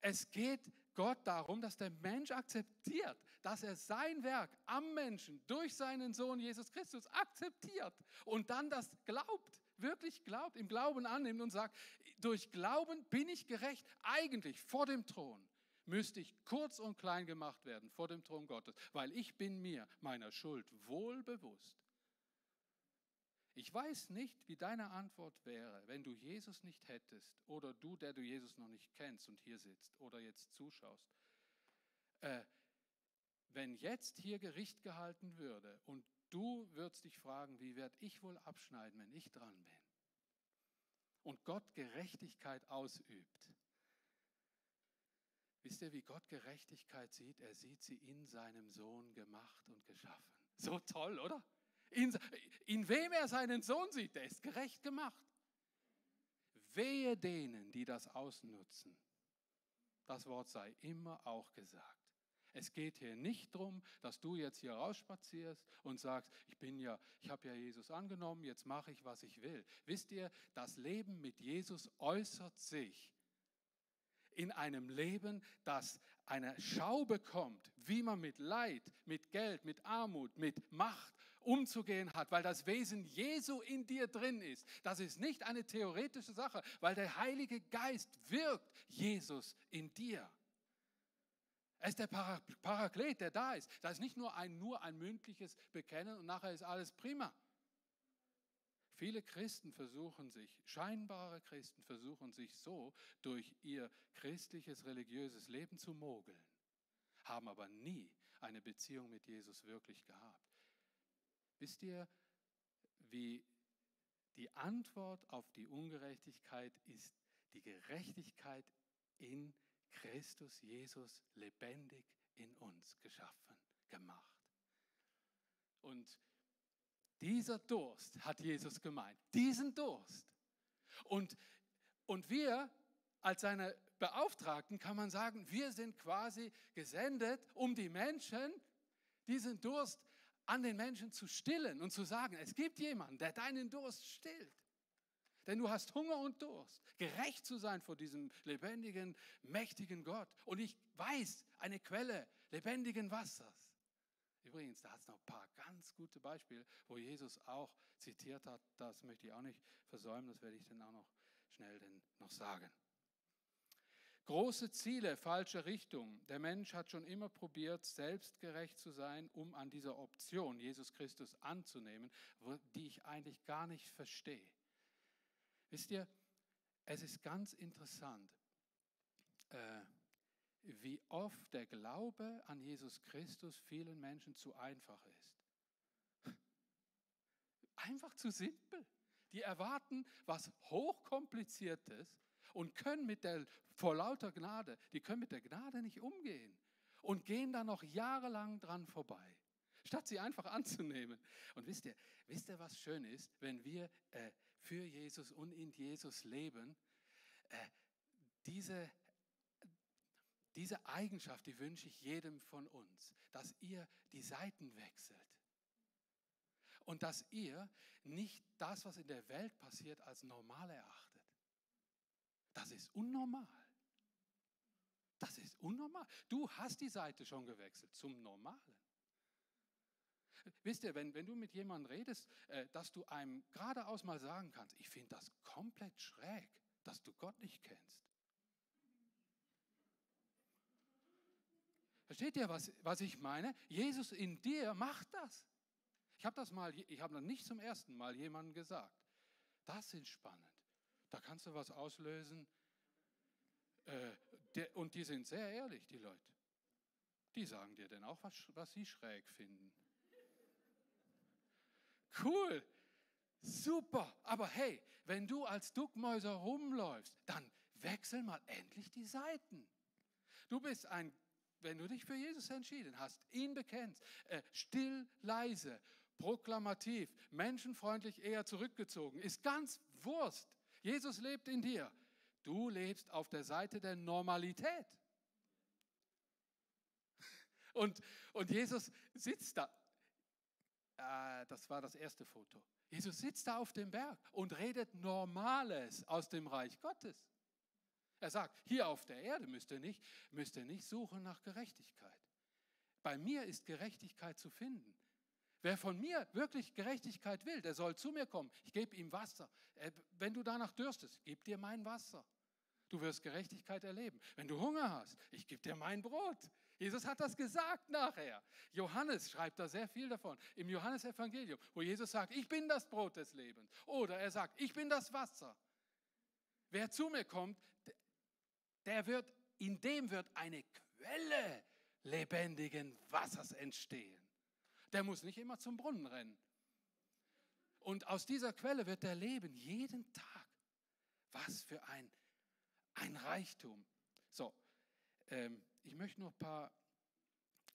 Es geht Gott darum, dass der Mensch akzeptiert, dass er sein Werk am Menschen durch seinen Sohn Jesus Christus akzeptiert und dann das glaubt, wirklich glaubt, im Glauben annimmt und sagt, durch Glauben bin ich gerecht. Eigentlich vor dem Thron müsste ich kurz und klein gemacht werden vor dem Thron Gottes, weil ich bin mir meiner Schuld wohl bewusst. Ich weiß nicht, wie deine Antwort wäre, wenn du Jesus nicht hättest oder du, der du Jesus noch nicht kennst und hier sitzt oder jetzt zuschaust. Äh, wenn jetzt hier Gericht gehalten würde und du würdest dich fragen, wie werde ich wohl abschneiden, wenn ich dran bin? Und Gott Gerechtigkeit ausübt. Wisst ihr, wie Gott Gerechtigkeit sieht? Er sieht sie in seinem Sohn gemacht und geschaffen. So toll, oder? In, in wem er seinen Sohn sieht, der ist gerecht gemacht. Wehe denen, die das ausnutzen. Das Wort sei immer auch gesagt. Es geht hier nicht darum, dass du jetzt hier rausspazierst und sagst, ich bin ja, ich habe ja Jesus angenommen, jetzt mache ich, was ich will. Wisst ihr, das Leben mit Jesus äußert sich in einem Leben, das eine Schau bekommt, wie man mit Leid, mit Geld, mit Armut, mit Macht umzugehen hat, weil das Wesen Jesu in dir drin ist. Das ist nicht eine theoretische Sache, weil der Heilige Geist wirkt Jesus in dir. Er ist der Paraklet, der da ist. Das ist nicht nur ein, nur ein mündliches Bekennen und nachher ist alles prima. Viele Christen versuchen sich, scheinbare Christen versuchen sich so durch ihr christliches, religiöses Leben zu mogeln, haben aber nie eine Beziehung mit Jesus wirklich gehabt. Wisst ihr, wie die Antwort auf die Ungerechtigkeit ist die Gerechtigkeit in Christus Jesus lebendig in uns geschaffen, gemacht. Und dieser Durst hat Jesus gemeint, diesen Durst. Und, und wir als seine Beauftragten kann man sagen, wir sind quasi gesendet, um die Menschen diesen Durst an den Menschen zu stillen und zu sagen, es gibt jemanden, der deinen Durst stillt. Denn du hast Hunger und Durst, gerecht zu sein vor diesem lebendigen, mächtigen Gott. Und ich weiß eine Quelle lebendigen Wassers. Übrigens, da hat es noch ein paar ganz gute Beispiele, wo Jesus auch zitiert hat. Das möchte ich auch nicht versäumen, das werde ich dann auch noch schnell denn noch sagen. Große Ziele, falsche Richtung. Der Mensch hat schon immer probiert, selbstgerecht zu sein, um an dieser Option, Jesus Christus anzunehmen, die ich eigentlich gar nicht verstehe. Wisst ihr, es ist ganz interessant, äh, wie oft der Glaube an Jesus Christus vielen Menschen zu einfach ist. Einfach zu simpel. Die erwarten was hochkompliziertes und können mit der, vor lauter Gnade, die können mit der Gnade nicht umgehen und gehen da noch jahrelang dran vorbei. statt sie einfach anzunehmen. Und wisst ihr, wisst ihr, was schön ist, wenn wir äh, für Jesus und in Jesus leben? Äh, diese, diese Eigenschaft, die wünsche ich jedem von uns, dass ihr die Seiten wechselt. Und dass ihr nicht das, was in der Welt passiert, als normal erachtet. Das ist unnormal. Das ist unnormal. Du hast die Seite schon gewechselt zum Normalen. Wisst ihr, wenn, wenn du mit jemandem redest, äh, dass du einem geradeaus mal sagen kannst, ich finde das komplett schräg, dass du Gott nicht kennst. Versteht ihr, was, was ich meine? Jesus in dir macht das. Ich habe das mal, ich habe das nicht zum ersten Mal jemandem gesagt. Das ist spannend. Da kannst du was auslösen. Äh, und die sind sehr ehrlich, die Leute. Die sagen dir dann auch, was, was sie schräg finden. Cool, super. Aber hey, wenn du als Duckmäuser rumläufst, dann wechsel mal endlich die Seiten. Du bist ein, wenn du dich für Jesus entschieden hast, ihn bekennst, äh, still, leise, proklamativ, menschenfreundlich eher zurückgezogen, ist ganz Wurst. Jesus lebt in dir. Du lebst auf der Seite der Normalität. Und, und Jesus sitzt da. Äh, das war das erste Foto. Jesus sitzt da auf dem Berg und redet Normales aus dem Reich Gottes. Er sagt, hier auf der Erde müsst ihr nicht, müsst ihr nicht suchen nach Gerechtigkeit. Bei mir ist Gerechtigkeit zu finden. Wer von mir wirklich Gerechtigkeit will, der soll zu mir kommen. Ich gebe ihm Wasser. Äh, wenn du danach dürstest, gib dir mein Wasser. Du wirst Gerechtigkeit erleben. Wenn du Hunger hast, ich gebe dir mein Brot. Jesus hat das gesagt nachher. Johannes schreibt da sehr viel davon im Johannesevangelium, wo Jesus sagt, ich bin das Brot des Lebens. Oder er sagt, ich bin das Wasser. Wer zu mir kommt, der wird, in dem wird eine Quelle lebendigen Wassers entstehen. Der muss nicht immer zum Brunnen rennen. Und aus dieser Quelle wird er leben, jeden Tag. Was für ein, ein Reichtum. So, ähm, ich möchte noch ein paar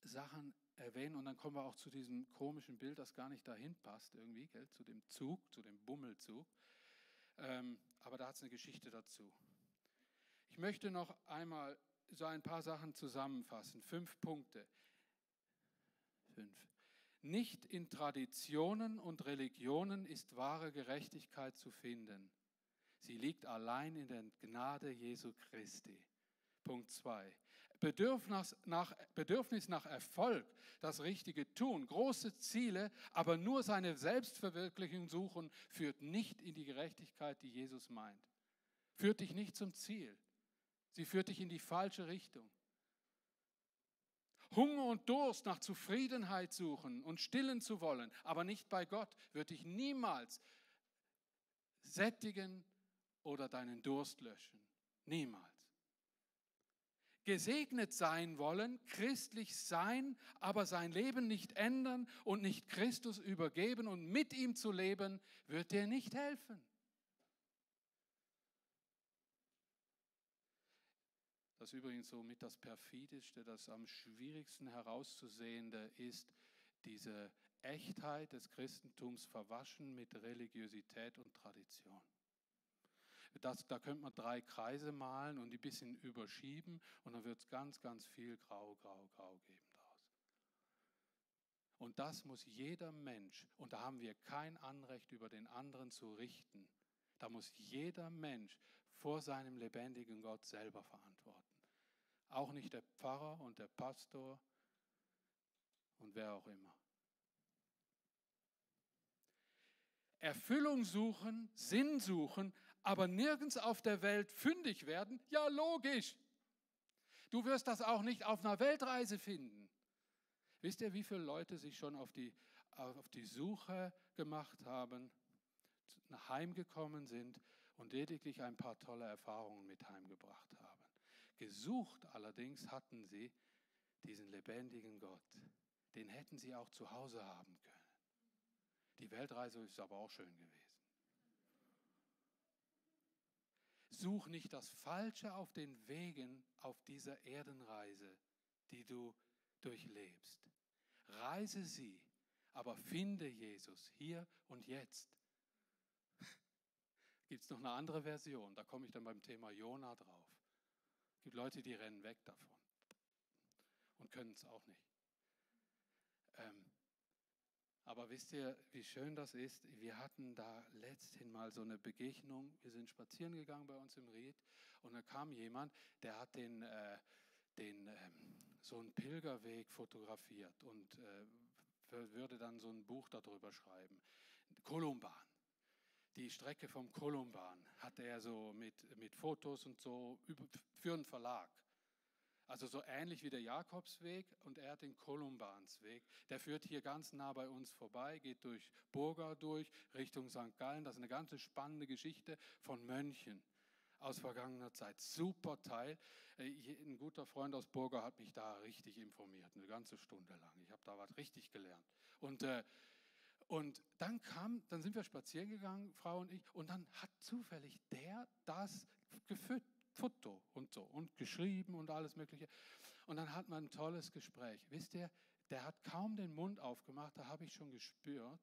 Sachen erwähnen und dann kommen wir auch zu diesem komischen Bild, das gar nicht dahin passt irgendwie, gell, zu dem Zug, zu dem Bummelzug. Ähm, aber da hat es eine Geschichte dazu. Ich möchte noch einmal so ein paar Sachen zusammenfassen. Fünf Punkte. Fünf. Nicht in Traditionen und Religionen ist wahre Gerechtigkeit zu finden. Sie liegt allein in der Gnade Jesu Christi. Punkt 2. Bedürfnis nach, Bedürfnis nach Erfolg, das Richtige tun, große Ziele, aber nur seine Selbstverwirklichung suchen, führt nicht in die Gerechtigkeit, die Jesus meint. Führt dich nicht zum Ziel. Sie führt dich in die falsche Richtung. Hunger und Durst nach Zufriedenheit suchen und stillen zu wollen, aber nicht bei Gott, wird dich niemals sättigen oder deinen Durst löschen. Niemals. Gesegnet sein wollen, christlich sein, aber sein Leben nicht ändern und nicht Christus übergeben und mit ihm zu leben, wird dir nicht helfen. Das übrigens so mit das perfidischste, das am schwierigsten herauszusehende ist, diese Echtheit des Christentums verwaschen mit Religiosität und Tradition. Das, da könnte man drei Kreise malen und die ein bisschen überschieben und dann wird es ganz, ganz viel grau, grau, grau geben daraus. Und das muss jeder Mensch, und da haben wir kein Anrecht über den anderen zu richten, da muss jeder Mensch vor seinem lebendigen Gott selber verantworten. Auch nicht der Pfarrer und der Pastor und wer auch immer. Erfüllung suchen, Sinn suchen, aber nirgends auf der Welt fündig werden? Ja, logisch. Du wirst das auch nicht auf einer Weltreise finden. Wisst ihr, wie viele Leute sich schon auf die, auf die Suche gemacht haben, nach Heim gekommen sind und lediglich ein paar tolle Erfahrungen mit heimgebracht haben? Gesucht allerdings hatten sie diesen lebendigen Gott. Den hätten sie auch zu Hause haben können. Die Weltreise ist aber auch schön gewesen. Such nicht das Falsche auf den Wegen auf dieser Erdenreise, die du durchlebst. Reise sie, aber finde Jesus hier und jetzt. Gibt es noch eine andere Version? Da komme ich dann beim Thema Jona drauf. Gibt Leute, die rennen weg davon und können es auch nicht. Ähm, aber wisst ihr, wie schön das ist? Wir hatten da letzthin mal so eine Begegnung. Wir sind spazieren gegangen bei uns im Ried und da kam jemand, der hat den, äh, den ähm, so einen Pilgerweg fotografiert und äh, würde dann so ein Buch darüber schreiben. Kolumban. Die Strecke vom Kolumban hat er so mit, mit Fotos und so für einen Verlag. Also so ähnlich wie der Jakobsweg und er hat den Kolumbansweg. Der führt hier ganz nah bei uns vorbei, geht durch Burga durch, Richtung St. Gallen. Das ist eine ganz spannende Geschichte von Mönchen aus vergangener Zeit. Super Teil. Äh, ein guter Freund aus Burga hat mich da richtig informiert, eine ganze Stunde lang. Ich habe da was richtig gelernt. Und, äh, und dann kam, dann sind wir spazieren gegangen, Frau und ich, und dann hat zufällig der das gefüttert Foto und so und geschrieben und alles Mögliche. Und dann hat man ein tolles Gespräch. Wisst ihr, der hat kaum den Mund aufgemacht, da habe ich schon gespürt,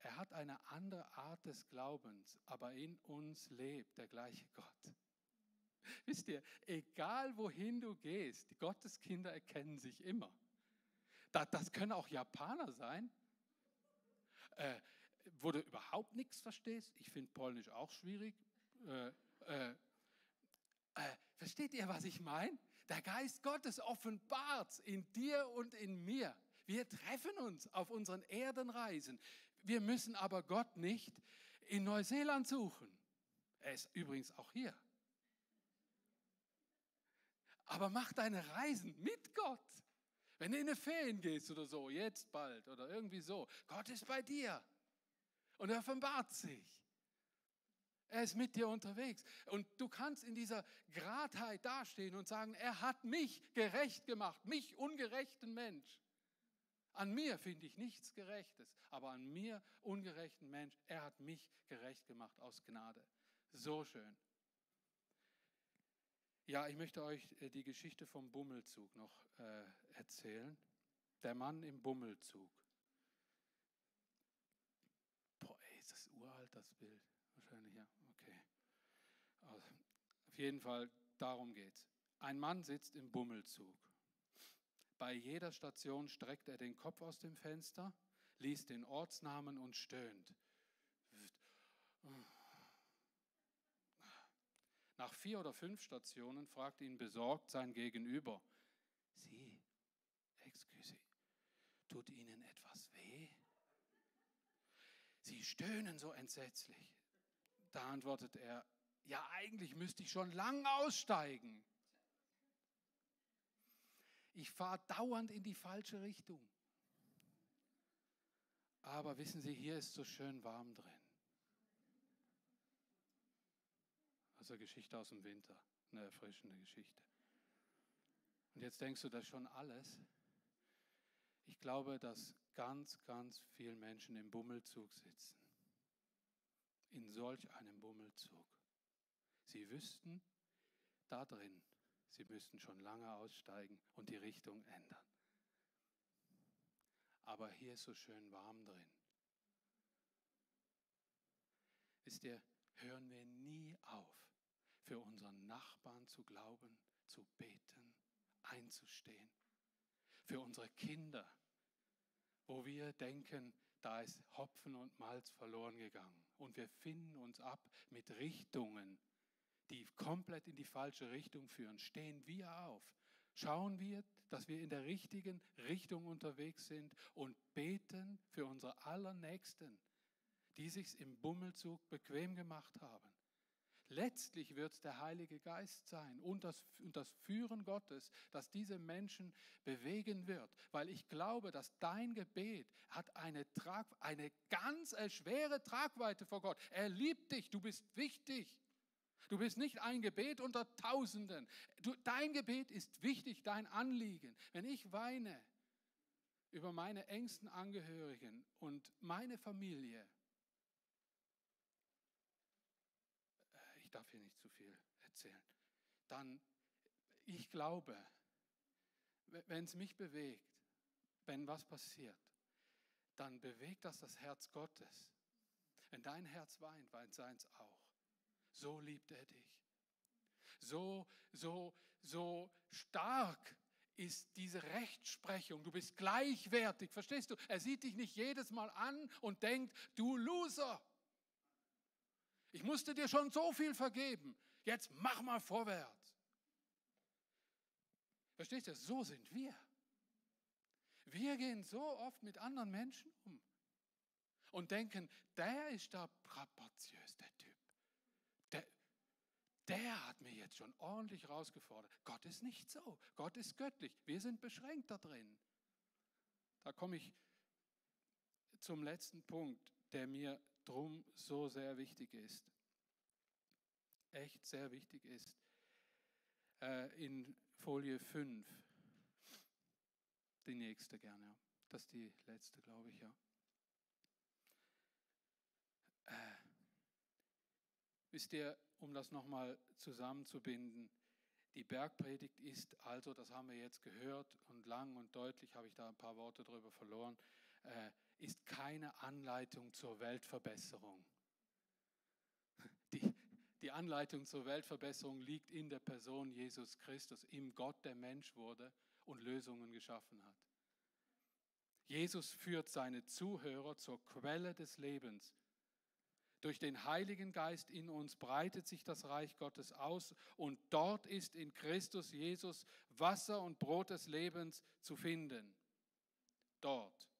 er hat eine andere Art des Glaubens, aber in uns lebt der gleiche Gott. Wisst ihr, egal wohin du gehst, die Gotteskinder erkennen sich immer. Das, können auch Japaner sein, äh, wo du überhaupt nichts verstehst. Ich finde Polnisch auch schwierig. Äh, äh, äh, versteht ihr, was ich meine? Der Geist Gottes offenbart in dir und in mir. Wir treffen uns auf unseren Erdenreisen. Wir müssen aber Gott nicht in Neuseeland suchen. Er ist übrigens auch hier. Aber mach deine Reisen mit Gott. Wenn du in eine Ferien gehst oder so, jetzt bald oder irgendwie so, Gott ist bei dir und er offenbart sich. Er ist mit dir unterwegs. Und du kannst in dieser Gradheit dastehen und sagen, er hat mich gerecht gemacht, mich ungerechten Mensch. An mir finde ich nichts Gerechtes, aber an mir ungerechten Mensch, er hat mich gerecht gemacht aus Gnade. So schön. Ja, ich möchte euch äh, die Geschichte vom Bummelzug noch äh, erzählen. Der Mann im Bummelzug. Boah, ey, ist das uralt, das Bild? Wahrscheinlich, ja. Auf jeden Fall, darum geht's. Ein Mann sitzt im Bummelzug. Bei jeder Station streckt er den Kopf aus dem Fenster, liest den Ortsnamen und stöhnt. Nach vier oder fünf Stationen fragt ihn besorgt sein Gegenüber, Sie, excuse, tut Ihnen etwas weh? Sie stöhnen so entsetzlich. Da antwortet er, ja eigentlich müsste ich schon lang aussteigen. Ich fahre dauernd in die falsche Richtung. Aber wissen Sie, hier ist so schön warm drin. Also Geschichte aus dem Winter, eine erfrischende Geschichte. Und jetzt denkst du, das schon alles. Ich glaube, dass ganz, ganz viele Menschen im Bummelzug sitzen. In solch einem Bummelzug. Sie wüssten da drin, sie müssten schon lange aussteigen und die Richtung ändern. Aber hier ist so schön warm drin. Wisst ihr, hören wir nie auf, für unseren Nachbarn zu glauben, zu beten, einzustehen. Für unsere Kinder, wo wir denken, da ist Hopfen und Malz verloren gegangen. Und wir finden uns ab mit Richtungen, die komplett in die falsche Richtung führen, stehen wir auf. Schauen wir, dass wir in der richtigen Richtung unterwegs sind und beten für unsere Allernächsten, die sich im Bummelzug bequem gemacht haben. Letztlich wird der Heilige Geist sein und das, und das Führen Gottes, das diese Menschen bewegen wird. Weil ich glaube, dass dein Gebet hat eine, Trag, eine ganz schwere Tragweite vor Gott. Er liebt dich, du bist wichtig. Du bist nicht ein Gebet unter Tausenden. Du, dein Gebet ist wichtig, dein Anliegen. Wenn ich weine über meine engsten Angehörigen und meine Familie, äh, ich darf hier nicht zu viel erzählen, dann, ich glaube, wenn es mich bewegt, wenn was passiert, dann bewegt das das Herz Gottes. Wenn dein Herz weint, weint seins auch. So liebt er dich. So, so, so stark ist diese Rechtsprechung. Du bist gleichwertig, verstehst du? Er sieht dich nicht jedes Mal an und denkt, du Loser. Ich musste dir schon so viel vergeben. Jetzt mach mal vorwärts. Verstehst du? So sind wir. Wir gehen so oft mit anderen Menschen um und denken, der ist da strapaziös, der Typ. Der, der hat mir jetzt schon ordentlich rausgefordert. Gott ist nicht so. Gott ist göttlich. Wir sind beschränkt da drin. Da komme ich zum letzten Punkt, der mir drum so sehr wichtig ist. Echt sehr wichtig ist. Äh, in Folie 5 die nächste gerne. Das ist die letzte, glaube ich, ja. Äh, wisst ihr, um das nochmal zusammenzubinden, die Bergpredigt ist also, das haben wir jetzt gehört und lang und deutlich habe ich da ein paar Worte drüber verloren, äh, ist keine Anleitung zur Weltverbesserung. Die, die Anleitung zur Weltverbesserung liegt in der Person Jesus Christus, im Gott, der Mensch wurde und Lösungen geschaffen hat. Jesus führt seine Zuhörer zur Quelle des Lebens. Durch den Heiligen Geist in uns breitet sich das Reich Gottes aus und dort ist in Christus Jesus Wasser und Brot des Lebens zu finden. Dort.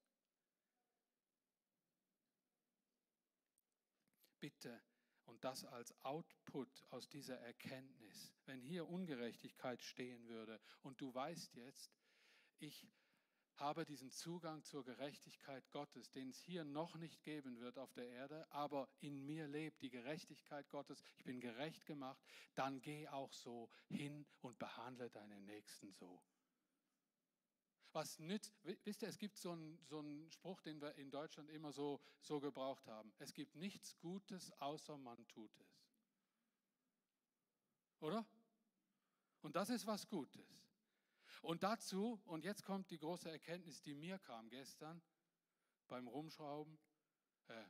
Bitte, und das als Output aus dieser Erkenntnis, wenn hier Ungerechtigkeit stehen würde und du weißt jetzt, ich habe diesen Zugang zur Gerechtigkeit Gottes, den es hier noch nicht geben wird auf der Erde, aber in mir lebt die Gerechtigkeit Gottes, ich bin gerecht gemacht, dann geh auch so hin und behandle deinen Nächsten so. Was nützt, wisst ihr, es gibt so einen, so einen Spruch, den wir in Deutschland immer so, so gebraucht haben. Es gibt nichts Gutes, außer man tut es. Oder? Und das ist was Gutes. Und dazu, und jetzt kommt die große Erkenntnis, die mir kam gestern beim Rumschrauben, äh,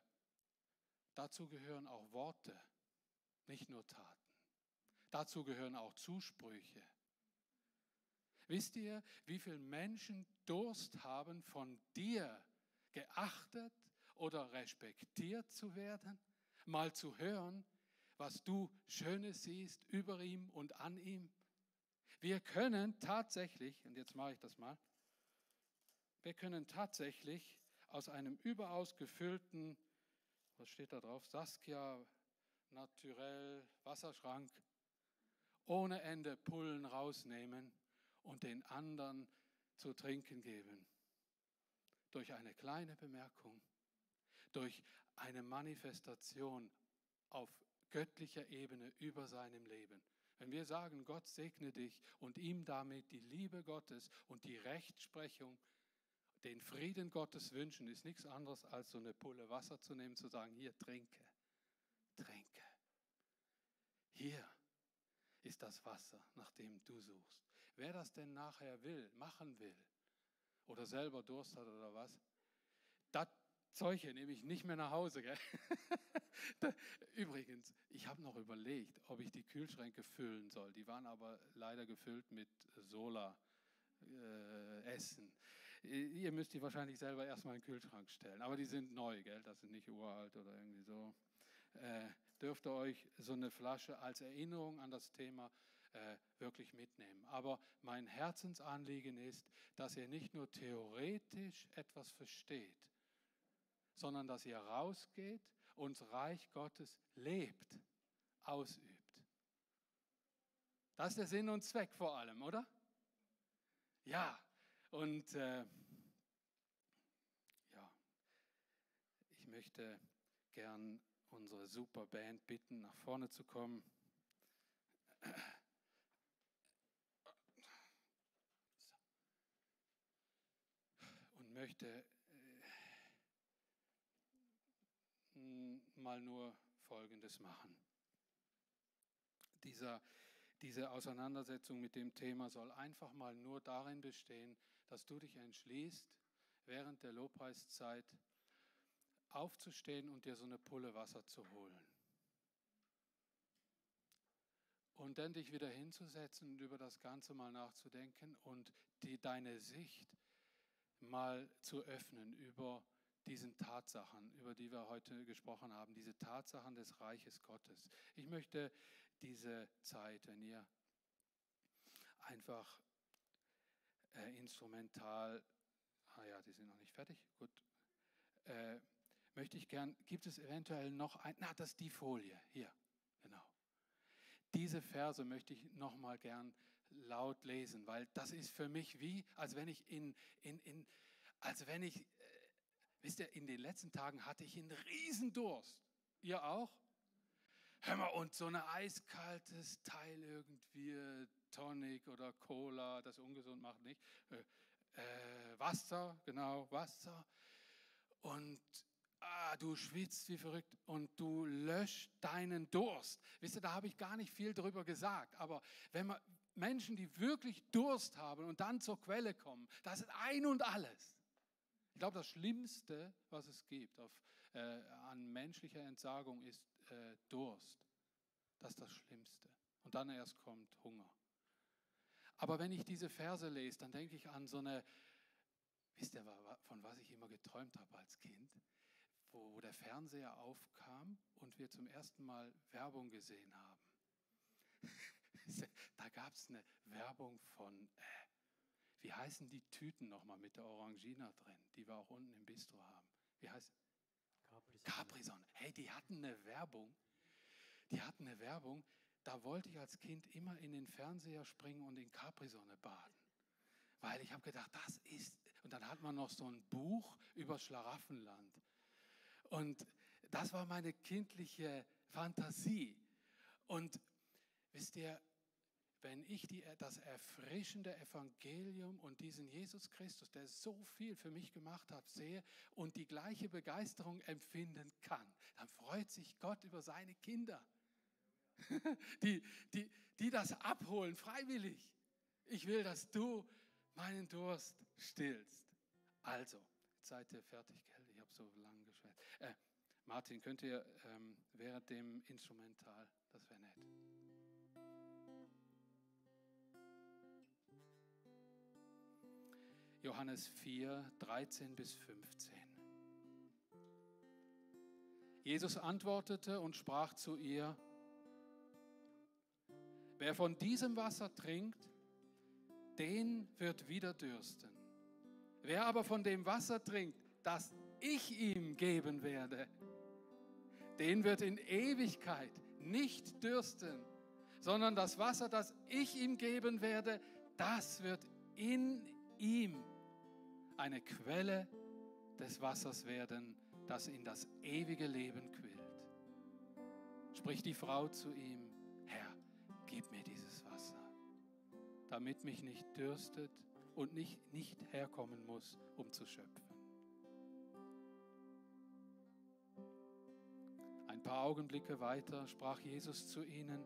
dazu gehören auch Worte, nicht nur Taten. Dazu gehören auch Zusprüche. Wisst ihr, wie viele Menschen Durst haben, von dir geachtet oder respektiert zu werden? Mal zu hören, was du Schönes siehst über ihm und an ihm? Wir können tatsächlich, und jetzt mache ich das mal, wir können tatsächlich aus einem überaus gefüllten, was steht da drauf, Saskia Naturell Wasserschrank, ohne Ende Pullen rausnehmen und den anderen zu trinken geben. Durch eine kleine Bemerkung, durch eine Manifestation auf göttlicher Ebene über seinem Leben. Wenn wir sagen, Gott segne dich und ihm damit die Liebe Gottes und die Rechtsprechung, den Frieden Gottes wünschen, ist nichts anderes als so eine Pulle Wasser zu nehmen, zu sagen, hier trinke, trinke. Hier ist das Wasser, nach dem du suchst. Wer das denn nachher will, machen will oder selber Durst hat oder was, das Zeug nehme ich nicht mehr nach Hause. Übrigens, ich habe noch überlegt, ob ich die Kühlschränke füllen soll. Die waren aber leider gefüllt mit Sola. Äh, Essen. Ihr müsst die wahrscheinlich selber erstmal in den Kühlschrank stellen. Aber die sind neu, gell? das sind nicht uralt oder irgendwie so. Äh, dürft ihr euch so eine Flasche als Erinnerung an das Thema äh, wirklich mitnehmen. Aber mein Herzensanliegen ist, dass ihr nicht nur theoretisch etwas versteht, sondern dass ihr rausgeht und das Reich Gottes lebt, ausübt. Das ist der Sinn und Zweck vor allem, oder? Ja, und äh, ja, ich möchte gern unsere super Band bitten, nach vorne zu kommen. Und möchte mal nur Folgendes machen. Dieser, diese Auseinandersetzung mit dem Thema soll einfach mal nur darin bestehen, dass du dich entschließt, während der Lobpreiszeit aufzustehen und dir so eine Pulle Wasser zu holen. Und dann dich wieder hinzusetzen und über das Ganze mal nachzudenken und die, deine Sicht mal zu öffnen über diesen Tatsachen, über die wir heute gesprochen haben, diese Tatsachen des Reiches Gottes. Ich möchte diese Zeit, wenn ihr einfach äh, instrumental, ah ja, die sind noch nicht fertig, gut, äh, möchte ich gern, gibt es eventuell noch ein, na, das ist die Folie, hier, genau. Diese Verse möchte ich noch mal gern laut lesen, weil das ist für mich wie, als wenn ich in, in, in als wenn ich, äh, wisst ihr, in den letzten Tagen hatte ich einen Riesendurst. Ihr auch? Hör mal, und so ein eiskaltes Teil irgendwie, Tonic oder Cola, das ungesund macht nicht. Äh, äh, Wasser, genau, Wasser. Und ah, du schwitzt wie verrückt und du löscht deinen Durst. Wisst ihr, da habe ich gar nicht viel drüber gesagt. Aber wenn man Menschen, die wirklich Durst haben und dann zur Quelle kommen, das ist ein und alles. Ich glaube, das Schlimmste, was es gibt auf, äh, an menschlicher Entsagung, ist äh, Durst. Das ist das Schlimmste. Und dann erst kommt Hunger. Aber wenn ich diese Verse lese, dann denke ich an so eine, wisst ihr, von was ich immer geträumt habe als Kind? wo der Fernseher aufkam und wir zum ersten Mal Werbung gesehen haben. Da gab es eine Werbung von, äh, wie heißen die Tüten nochmal mit der Orangina drin, die wir auch unten im Bistro haben? Wie heißt Capri-Sonne. Capri-Sonne. Hey, die hatten eine Werbung. Die hatten eine Werbung. Da wollte ich als Kind immer in den Fernseher springen und in Capri-Sonne baden. Weil ich habe gedacht, das ist. Und dann hat man noch so ein Buch über Schlaraffenland. Und das war meine kindliche Fantasie. Und wisst ihr, wenn ich die, das erfrischende Evangelium und diesen Jesus Christus, der so viel für mich gemacht hat, sehe und die gleiche Begeisterung empfinden kann, dann freut sich Gott über seine Kinder, die, die, die das abholen, freiwillig. Ich will, dass du meinen Durst stillst. Also, jetzt seid ihr fertig, gell? Ich habe so lange geschwätzt. Äh, Martin, könnt ihr ähm, während dem Instrumental, das wäre nett. Johannes 4, 13 bis 15. Jesus antwortete und sprach zu ihr, wer von diesem Wasser trinkt, den wird wieder dürsten. Wer aber von dem Wasser trinkt, das ich ihm geben werde, den wird in Ewigkeit nicht dürsten, sondern das Wasser, das ich ihm geben werde, das wird in ihm eine Quelle des Wassers werden, das in das ewige Leben quillt. Spricht die Frau zu ihm, Herr, gib mir dieses Wasser, damit mich nicht dürstet und nicht, nicht herkommen muss, um zu schöpfen. Ein paar Augenblicke weiter sprach Jesus zu ihnen,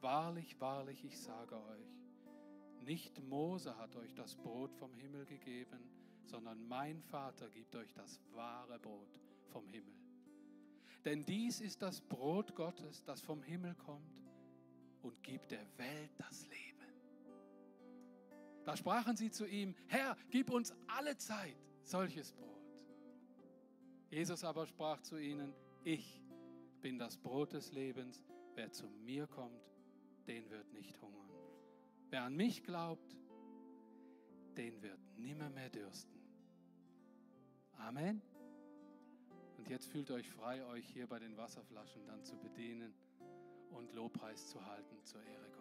Wahrlich, wahrlich, ich sage euch, nicht Mose hat euch das Brot vom Himmel gegeben, sondern mein Vater gibt euch das wahre Brot vom Himmel. Denn dies ist das Brot Gottes, das vom Himmel kommt und gibt der Welt das Leben. Da sprachen sie zu ihm, Herr, gib uns alle Zeit solches Brot. Jesus aber sprach zu ihnen, ich bin das Brot des Lebens, wer zu mir kommt, den wird nicht hungern. Wer an mich glaubt, den wird nimmer mehr dürsten. Amen. Und jetzt fühlt euch frei, euch hier bei den Wasserflaschen dann zu bedienen und Lobpreis zu halten zur Ehre Gottes.